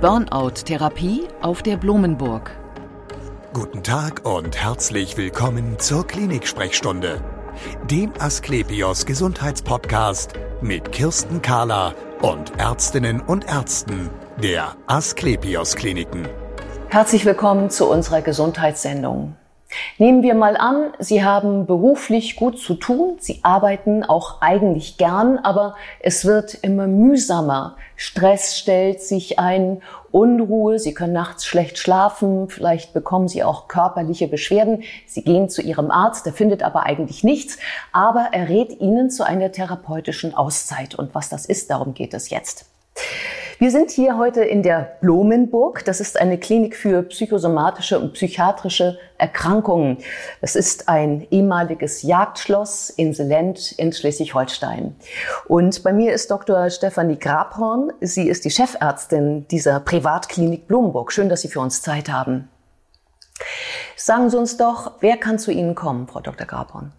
Burnout-Therapie auf der Blumenburg. Guten Tag und herzlich willkommen zur Klinik-Sprechstunde, dem Asklepios Gesundheitspodcast mit Kirsten Kahler und Ärztinnen und Ärzten der Asklepios Kliniken. Herzlich willkommen zu unserer Gesundheitssendung. Nehmen wir mal an, Sie haben beruflich gut zu tun, Sie arbeiten auch eigentlich gern, aber es wird immer mühsamer. Stress stellt sich ein, Unruhe, Sie können nachts schlecht schlafen, vielleicht bekommen Sie auch körperliche Beschwerden. Sie gehen zu Ihrem Arzt, der findet aber eigentlich nichts, aber er rät Ihnen zu einer therapeutischen Auszeit. Und was das ist, darum geht es jetzt. Wir sind hier heute in der Blumenburg. Das ist eine Klinik für psychosomatische und psychiatrische Erkrankungen. Das ist ein ehemaliges Jagdschloss in Selent in Schleswig-Holstein. Und bei mir ist Dr. Stefanie Grabhorn. Sie ist die Chefärztin dieser Privatklinik Blumenburg. Schön, dass Sie für uns Zeit haben. Sagen Sie uns doch, wer kann zu Ihnen kommen, Frau Dr. Grabhorn?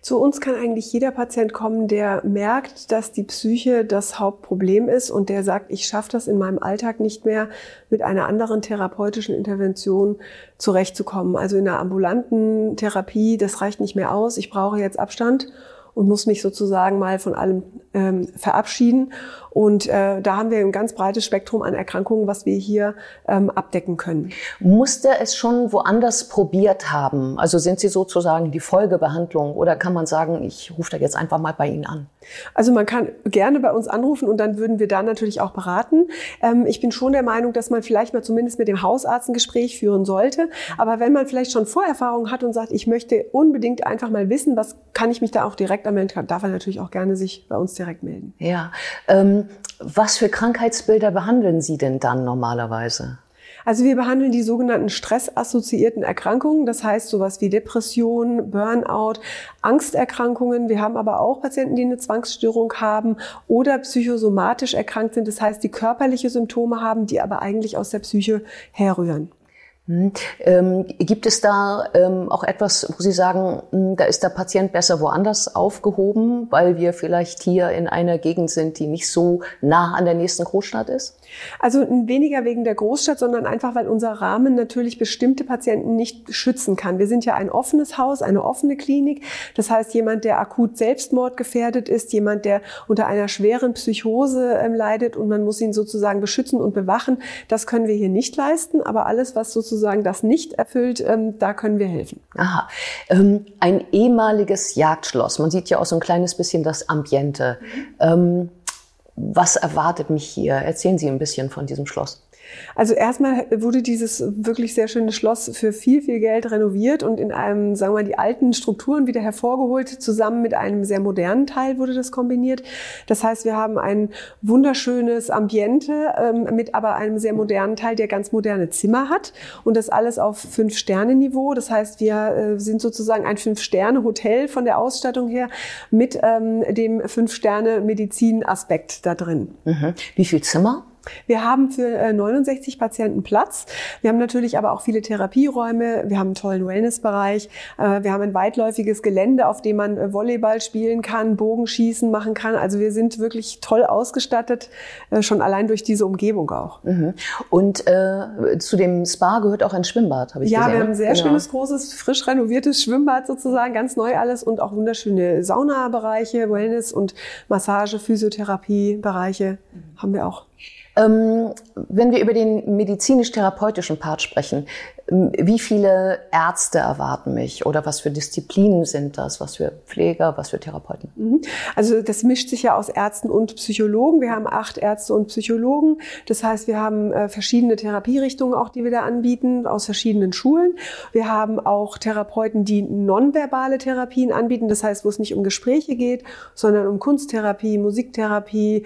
Zu uns kann eigentlich jeder Patient kommen, der merkt, dass die Psyche das Hauptproblem ist und der sagt, ich schaffe das in meinem Alltag nicht mehr, mit einer anderen therapeutischen Intervention zurechtzukommen. Also in einer ambulanten Therapie, das reicht nicht mehr aus, ich brauche jetzt Abstand und muss mich sozusagen mal von allem ähm, verabschieden. Und äh, da haben wir ein ganz breites Spektrum an Erkrankungen, was wir hier ähm, abdecken können. Musste es schon woanders probiert haben? Also sind Sie sozusagen die Folgebehandlung oder kann man sagen, ich rufe da jetzt einfach mal bei Ihnen an? Also man kann gerne bei uns anrufen und dann würden wir da natürlich auch beraten. Ähm, ich bin schon der Meinung, dass man vielleicht mal zumindest mit dem Hausarzt ein Gespräch führen sollte. Aber wenn man vielleicht schon Vorerfahrung hat und sagt, ich möchte unbedingt einfach mal wissen, was kann ich mich da auch direkt anmelden, darf er natürlich auch gerne sich bei uns direkt melden. Ja. Ähm, was für Krankheitsbilder behandeln Sie denn dann normalerweise? Also wir behandeln die sogenannten stressassoziierten Erkrankungen, das heißt sowas wie Depression, Burnout, Angsterkrankungen. Wir haben aber auch Patienten, die eine Zwangsstörung haben oder psychosomatisch erkrankt sind, das heißt, die körperliche Symptome haben, die aber eigentlich aus der Psyche herrühren. Hm. Ähm, gibt es da ähm, auch etwas, wo Sie sagen, hm, da ist der Patient besser woanders aufgehoben, weil wir vielleicht hier in einer Gegend sind, die nicht so nah an der nächsten Großstadt ist? Also weniger wegen der Großstadt, sondern einfach, weil unser Rahmen natürlich bestimmte Patienten nicht schützen kann. Wir sind ja ein offenes Haus, eine offene Klinik. Das heißt, jemand, der akut selbstmordgefährdet ist, jemand, der unter einer schweren Psychose ähm, leidet und man muss ihn sozusagen beschützen und bewachen, das können wir hier nicht leisten. Aber alles, was sozusagen sozusagen das nicht erfüllt, ähm, da können wir helfen. Aha. Ähm, ein ehemaliges Jagdschloss. Man sieht ja auch so ein kleines bisschen das Ambiente. Mhm. Ähm, was erwartet mich hier? Erzählen Sie ein bisschen von diesem Schloss. Also erstmal wurde dieses wirklich sehr schöne Schloss für viel, viel Geld renoviert und in einem, sagen wir mal, die alten Strukturen wieder hervorgeholt. Zusammen mit einem sehr modernen Teil wurde das kombiniert. Das heißt, wir haben ein wunderschönes Ambiente ähm, mit aber einem sehr modernen Teil, der ganz moderne Zimmer hat und das alles auf Fünf-Sterne-Niveau. Das heißt, wir äh, sind sozusagen ein Fünf-Sterne-Hotel von der Ausstattung her mit ähm, dem Fünf-Sterne-Medizin-Aspekt da drin. Mhm. Wie viel Zimmer? Wir haben für 69 äh, Patienten Platz. Wir haben natürlich aber auch viele Therapieräume. Wir haben einen tollen Wellnessbereich. Äh, wir haben ein weitläufiges Gelände, auf dem man äh, Volleyball spielen kann, Bogenschießen machen kann. Also wir sind wirklich toll ausgestattet, schon allein durch diese Umgebung auch. Mhm. Und äh, zu dem Spa gehört auch ein Schwimmbad, habe ich ja, gesehen. Ja, wir haben ein sehr genau. schönes, großes, frisch renoviertes Schwimmbad sozusagen, ganz neu alles und auch wunderschöne Saunabereiche, Wellness- und Massage-, Physiotherapiebereiche mhm. haben wir auch. Ähm, wenn wir über den medizinisch-therapeutischen Part sprechen, ähm, wie viele Ärzte erwarten mich oder was für Disziplinen sind das? Was für Pfleger, was für Therapeuten? Mhm. Also das mischt sich ja aus Ärzten und Psychologen. Wir haben acht Ärzte und Psychologen. Das heißt, wir haben äh, verschiedene Therapierichtungen auch, die wir da anbieten, aus verschiedenen Schulen. Wir haben auch Therapeuten, die nonverbale Therapien anbieten. Das heißt, wo es nicht um Gespräche geht, sondern um Kunsttherapie, Musiktherapie,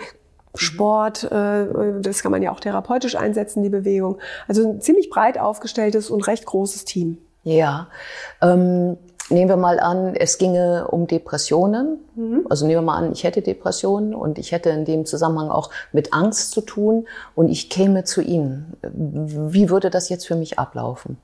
Sport, äh, das kann man ja auch therapeutisch einsetzen, die Bewegung. Also ein ziemlich breit aufgestelltes und recht großes Team. Ja. Ähm, nehmen wir mal an, es ginge um Depressionen. Mhm. Also nehmen wir mal an, ich hätte Depressionen und ich hätte in dem Zusammenhang auch mit Angst zu tun und ich käme zu Ihnen. Wie würde das jetzt für mich ablaufen?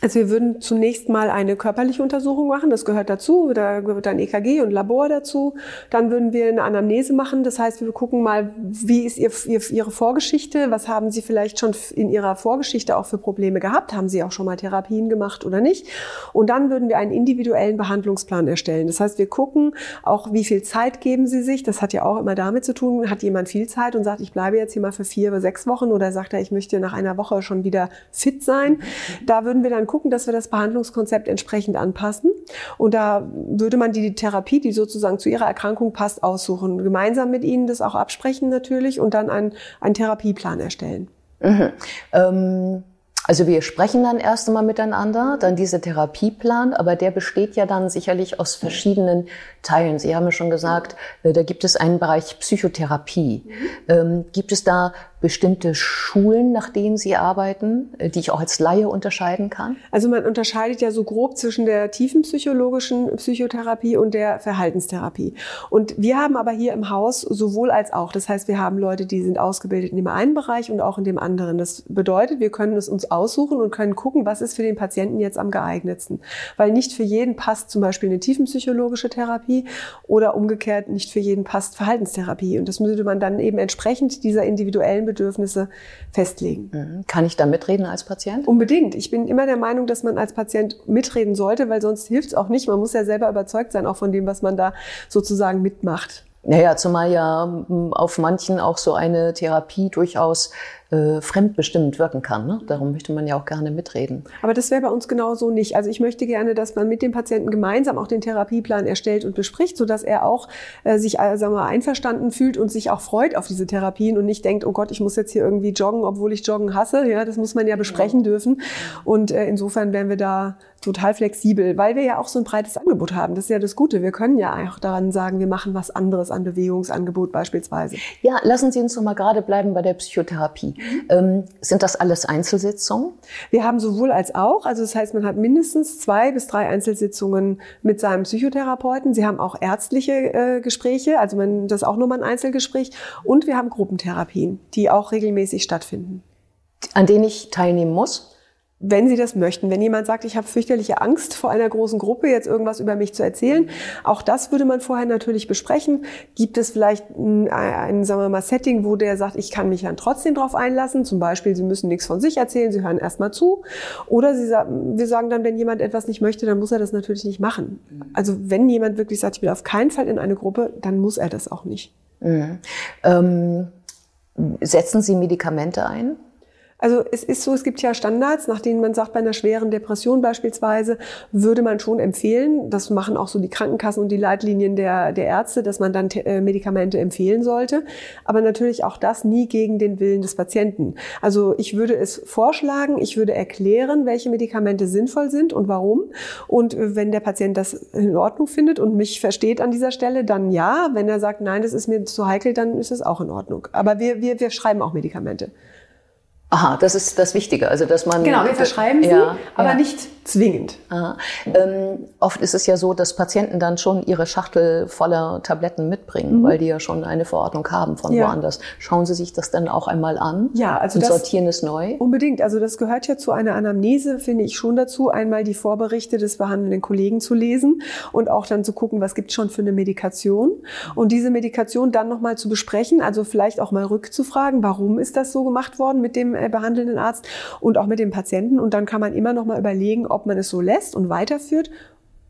Also wir würden zunächst mal eine körperliche Untersuchung machen, das gehört dazu, da gehört ein EKG und Labor dazu. Dann würden wir eine Anamnese machen, das heißt, wir gucken mal, wie ist ihr, ihr, Ihre Vorgeschichte, was haben Sie vielleicht schon in Ihrer Vorgeschichte auch für Probleme gehabt, haben Sie auch schon mal Therapien gemacht oder nicht. Und dann würden wir einen individuellen Behandlungsplan erstellen. Das heißt, wir gucken auch, wie viel Zeit geben Sie sich, das hat ja auch immer damit zu tun, hat jemand viel Zeit und sagt, ich bleibe jetzt hier mal für vier oder sechs Wochen oder sagt er, ich möchte nach einer Woche schon wieder fit sein. Da würden wir dann gucken, dass wir das Behandlungskonzept entsprechend anpassen. Und da würde man die Therapie, die sozusagen zu ihrer Erkrankung passt, aussuchen. Gemeinsam mit ihnen das auch absprechen natürlich und dann einen, einen Therapieplan erstellen. Mhm. Ähm also wir sprechen dann erst einmal miteinander, dann dieser Therapieplan, aber der besteht ja dann sicherlich aus verschiedenen Teilen. Sie haben ja schon gesagt, äh, da gibt es einen Bereich Psychotherapie. Mhm. Ähm, gibt es da bestimmte Schulen, nach denen Sie arbeiten, äh, die ich auch als Laie unterscheiden kann? Also man unterscheidet ja so grob zwischen der tiefen psychologischen Psychotherapie und der Verhaltenstherapie. Und wir haben aber hier im Haus sowohl als auch. Das heißt, wir haben Leute, die sind ausgebildet in dem einen Bereich und auch in dem anderen. Das bedeutet, wir können es uns aussuchen und können gucken, was ist für den Patienten jetzt am geeignetsten. Weil nicht für jeden passt zum Beispiel eine tiefenpsychologische Therapie oder umgekehrt nicht für jeden passt Verhaltenstherapie. Und das müsste man dann eben entsprechend dieser individuellen Bedürfnisse festlegen. Mhm. Kann ich da mitreden als Patient? Unbedingt. Ich bin immer der Meinung, dass man als Patient mitreden sollte, weil sonst hilft es auch nicht. Man muss ja selber überzeugt sein, auch von dem, was man da sozusagen mitmacht. Naja, zumal ja auf manchen auch so eine Therapie durchaus äh, fremdbestimmt wirken kann. Ne? Darum möchte man ja auch gerne mitreden. Aber das wäre bei uns genau so nicht. Also ich möchte gerne, dass man mit dem Patienten gemeinsam auch den Therapieplan erstellt und bespricht, sodass er auch äh, sich äh, sagen wir, einverstanden fühlt und sich auch freut auf diese Therapien und nicht denkt, oh Gott, ich muss jetzt hier irgendwie joggen, obwohl ich joggen hasse. Ja, das muss man ja besprechen genau. dürfen. Und äh, insofern wären wir da total flexibel, weil wir ja auch so ein breites Angebot haben. Das ist ja das Gute. Wir können ja auch daran sagen, wir machen was anderes an Bewegungsangebot beispielsweise. Ja, lassen Sie uns noch mal gerade bleiben bei der Psychotherapie. Ähm, sind das alles Einzelsitzungen? Wir haben sowohl als auch. Also das heißt, man hat mindestens zwei bis drei Einzelsitzungen mit seinem Psychotherapeuten. Sie haben auch ärztliche äh, Gespräche, also man, das ist auch nochmal ein Einzelgespräch. Und wir haben Gruppentherapien, die auch regelmäßig stattfinden. An denen ich teilnehmen muss? Wenn Sie das möchten. Wenn jemand sagt, ich habe fürchterliche Angst vor einer großen Gruppe, jetzt irgendwas über mich zu erzählen, auch das würde man vorher natürlich besprechen. Gibt es vielleicht ein, ein sagen wir mal, Setting, wo der sagt, ich kann mich dann trotzdem drauf einlassen? Zum Beispiel, Sie müssen nichts von sich erzählen, Sie hören erstmal zu. Oder Sie sagen, wir sagen dann, wenn jemand etwas nicht möchte, dann muss er das natürlich nicht machen. Also wenn jemand wirklich sagt, ich will auf keinen Fall in eine Gruppe, dann muss er das auch nicht. Mhm. Ähm, setzen Sie Medikamente ein? Also es ist so, es gibt ja Standards, nach denen man sagt, bei einer schweren Depression beispielsweise würde man schon empfehlen, das machen auch so die Krankenkassen und die Leitlinien der, der Ärzte, dass man dann äh, Medikamente empfehlen sollte. Aber natürlich auch das nie gegen den Willen des Patienten. Also ich würde es vorschlagen, ich würde erklären, welche Medikamente sinnvoll sind und warum. Und wenn der Patient das in Ordnung findet und mich versteht an dieser Stelle, dann ja. Wenn er sagt, nein, das ist mir zu heikel, dann ist es auch in Ordnung. Aber wir, wir, wir schreiben auch Medikamente. Aha, das ist das Wichtige, also dass man genau, wir verschreiben sie, ja, aber ja. nicht zwingend. Ähm, oft ist es ja so, dass Patienten dann schon ihre Schachtel voller Tabletten mitbringen, mhm. weil die ja schon eine Verordnung haben von ja. woanders. Schauen Sie sich das dann auch einmal an ja, also und das, sortieren es neu? Unbedingt. Also das gehört ja zu einer Anamnese, finde ich schon dazu, einmal die Vorberichte des behandelnden Kollegen zu lesen und auch dann zu gucken, was gibt es schon für eine Medikation und diese Medikation dann nochmal zu besprechen, also vielleicht auch mal rückzufragen, warum ist das so gemacht worden mit dem behandelnden Arzt und auch mit dem Patienten. Und dann kann man immer noch mal überlegen, ob man es so lässt und weiterführt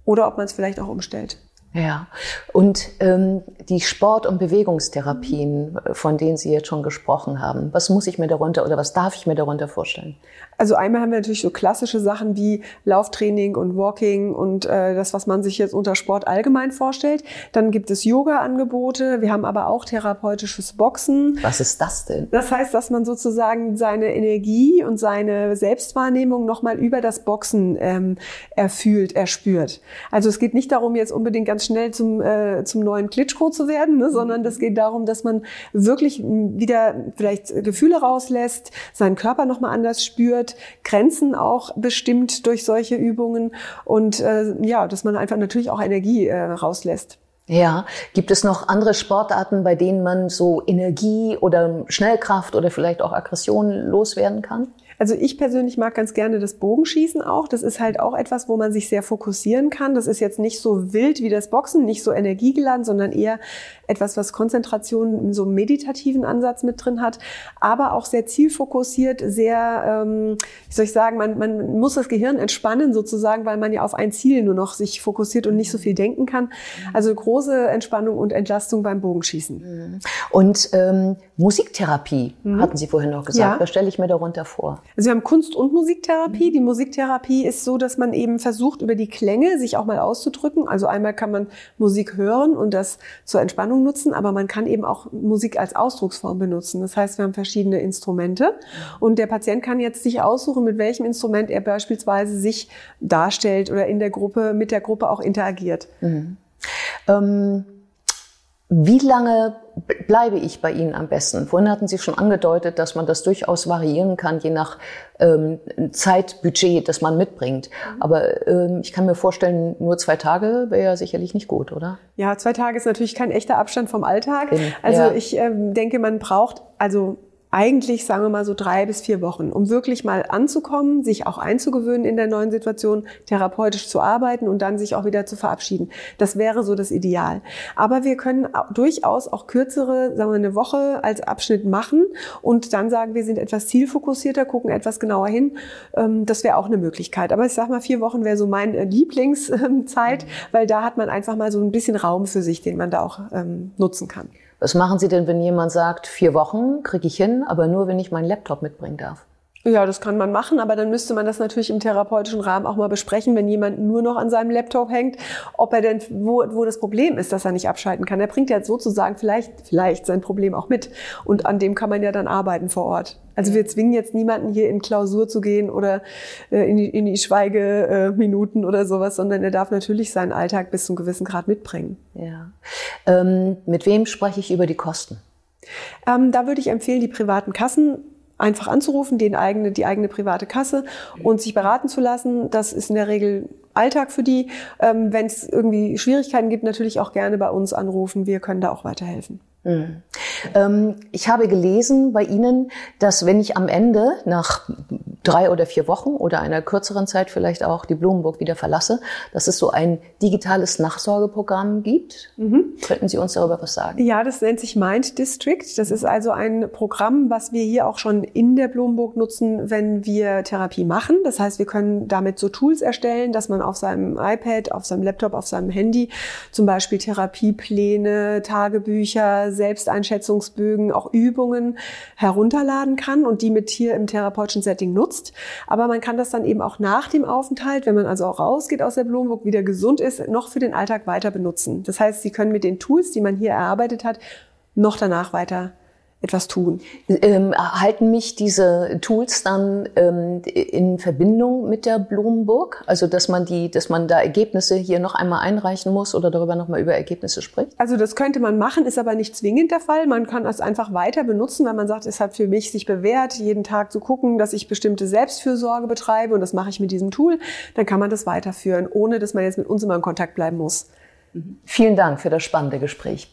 oder ob man es vielleicht auch umstellt. Ja, und ähm, die Sport- und Bewegungstherapien, von denen Sie jetzt schon gesprochen haben, was muss ich mir darunter oder was darf ich mir darunter vorstellen? Also einmal haben wir natürlich so klassische Sachen wie Lauftraining und Walking und äh, das, was man sich jetzt unter Sport allgemein vorstellt. Dann gibt es Yoga-Angebote. Wir haben aber auch therapeutisches Boxen. Was ist das denn? Das heißt, dass man sozusagen seine Energie und seine Selbstwahrnehmung nochmal über das Boxen ähm, erfühlt, erspürt. Also es geht nicht darum, jetzt unbedingt ganz schnell zum, äh, zum neuen Klitschko zu werden, ne, sondern es geht darum, dass man wirklich wieder vielleicht Gefühle rauslässt, seinen Körper nochmal anders spürt Grenzen auch bestimmt durch solche Übungen und äh, ja, dass man einfach natürlich auch Energie äh, rauslässt. Ja, gibt es noch andere Sportarten, bei denen man so Energie oder Schnellkraft oder vielleicht auch Aggression loswerden kann? Also ich persönlich mag ganz gerne das Bogenschießen auch. Das ist halt auch etwas, wo man sich sehr fokussieren kann. Das ist jetzt nicht so wild wie das Boxen, nicht so energiegeladen, sondern eher etwas, was Konzentration in so einem meditativen Ansatz mit drin hat, aber auch sehr zielfokussiert, sehr, ähm, wie soll ich sagen, man, man muss das Gehirn entspannen sozusagen, weil man ja auf ein Ziel nur noch sich fokussiert und nicht so viel denken kann. Also große Entspannung und Entlastung beim Bogenschießen. Und ähm, Musiktherapie mhm. hatten Sie vorhin noch gesagt. Ja. Was stelle ich mir darunter vor? Also wir haben Kunst- und Musiktherapie. Mhm. Die Musiktherapie ist so, dass man eben versucht, über die Klänge sich auch mal auszudrücken. Also einmal kann man Musik hören und das zur Entspannung nutzen, aber man kann eben auch Musik als Ausdrucksform benutzen. Das heißt, wir haben verschiedene Instrumente mhm. und der Patient kann jetzt sich aussuchen, mit welchem Instrument er beispielsweise sich darstellt oder in der Gruppe, mit der Gruppe auch interagiert. Mhm. Ähm wie lange bleibe ich bei Ihnen am besten? Vorhin hatten Sie schon angedeutet, dass man das durchaus variieren kann, je nach ähm, Zeitbudget, das man mitbringt. Mhm. Aber ähm, ich kann mir vorstellen, nur zwei Tage wäre ja sicherlich nicht gut, oder? Ja, zwei Tage ist natürlich kein echter Abstand vom Alltag. Also ja. ich ähm, denke, man braucht also eigentlich, sagen wir mal, so drei bis vier Wochen, um wirklich mal anzukommen, sich auch einzugewöhnen in der neuen Situation, therapeutisch zu arbeiten und dann sich auch wieder zu verabschieden. Das wäre so das Ideal. Aber wir können durchaus auch kürzere, sagen wir eine Woche als Abschnitt machen und dann sagen, wir sind etwas zielfokussierter, gucken etwas genauer hin. Ähm, das wäre auch eine Möglichkeit. Aber ich sag mal, vier Wochen wäre so meine äh, Lieblingszeit, weil da hat man einfach mal so ein bisschen Raum für sich, den man da auch ähm, nutzen kann. Was machen Sie denn, wenn jemand sagt, vier Wochen kriege ich hin, aber nur, wenn ich meinen Laptop mitbringen darf? Ja, das kann man machen, aber dann müsste man das natürlich im therapeutischen Rahmen auch mal besprechen, wenn jemand nur noch an seinem Laptop hängt, ob er denn, wo, wo das Problem ist, dass er nicht abschalten kann. Er bringt ja sozusagen vielleicht, vielleicht sein Problem auch mit. Und an dem kann man ja dann arbeiten vor Ort. Also wir zwingen jetzt niemanden hier in Klausur zu gehen oder äh, in die, in die Schweigeminuten oder sowas, sondern er darf natürlich seinen Alltag bis zu einem gewissen Grad mitbringen. Ja. Ähm, mit wem spreche ich über die Kosten? Ähm, da würde ich empfehlen, die privaten Kassen einfach anzurufen, den eigene, die eigene private Kasse und sich beraten zu lassen. Das ist in der Regel Alltag für die. Ähm, Wenn es irgendwie Schwierigkeiten gibt, natürlich auch gerne bei uns anrufen. Wir können da auch weiterhelfen. Mhm. Ähm, ich habe gelesen bei Ihnen, dass wenn ich am Ende nach drei oder vier Wochen oder einer kürzeren Zeit vielleicht auch die Blumenburg wieder verlasse, dass es so ein digitales Nachsorgeprogramm gibt. Mhm. Könnten Sie uns darüber was sagen? Ja, das nennt sich Mind District. Das ist also ein Programm, was wir hier auch schon in der Blumenburg nutzen, wenn wir Therapie machen. Das heißt, wir können damit so Tools erstellen, dass man auf seinem iPad, auf seinem Laptop, auf seinem Handy zum Beispiel Therapiepläne, Tagebücher, Selbsteinschätzungsbögen, auch Übungen herunterladen kann und die mit hier im therapeutischen Setting nutzt. Aber man kann das dann eben auch nach dem Aufenthalt, wenn man also auch rausgeht aus der Blumenburg, wieder gesund ist, noch für den Alltag weiter benutzen. Das heißt, Sie können mit den Tools, die man hier erarbeitet hat, noch danach weiter etwas tun. Ähm, halten mich diese Tools dann ähm, in Verbindung mit der Blumenburg? Also dass man die, dass man da Ergebnisse hier noch einmal einreichen muss oder darüber noch mal über Ergebnisse spricht? Also das könnte man machen, ist aber nicht zwingend der Fall. Man kann es einfach weiter benutzen, weil man sagt, es hat für mich sich bewährt, jeden Tag zu gucken, dass ich bestimmte Selbstfürsorge betreibe und das mache ich mit diesem Tool. Dann kann man das weiterführen, ohne dass man jetzt mit uns immer in Kontakt bleiben muss. Mhm. Vielen Dank für das spannende Gespräch.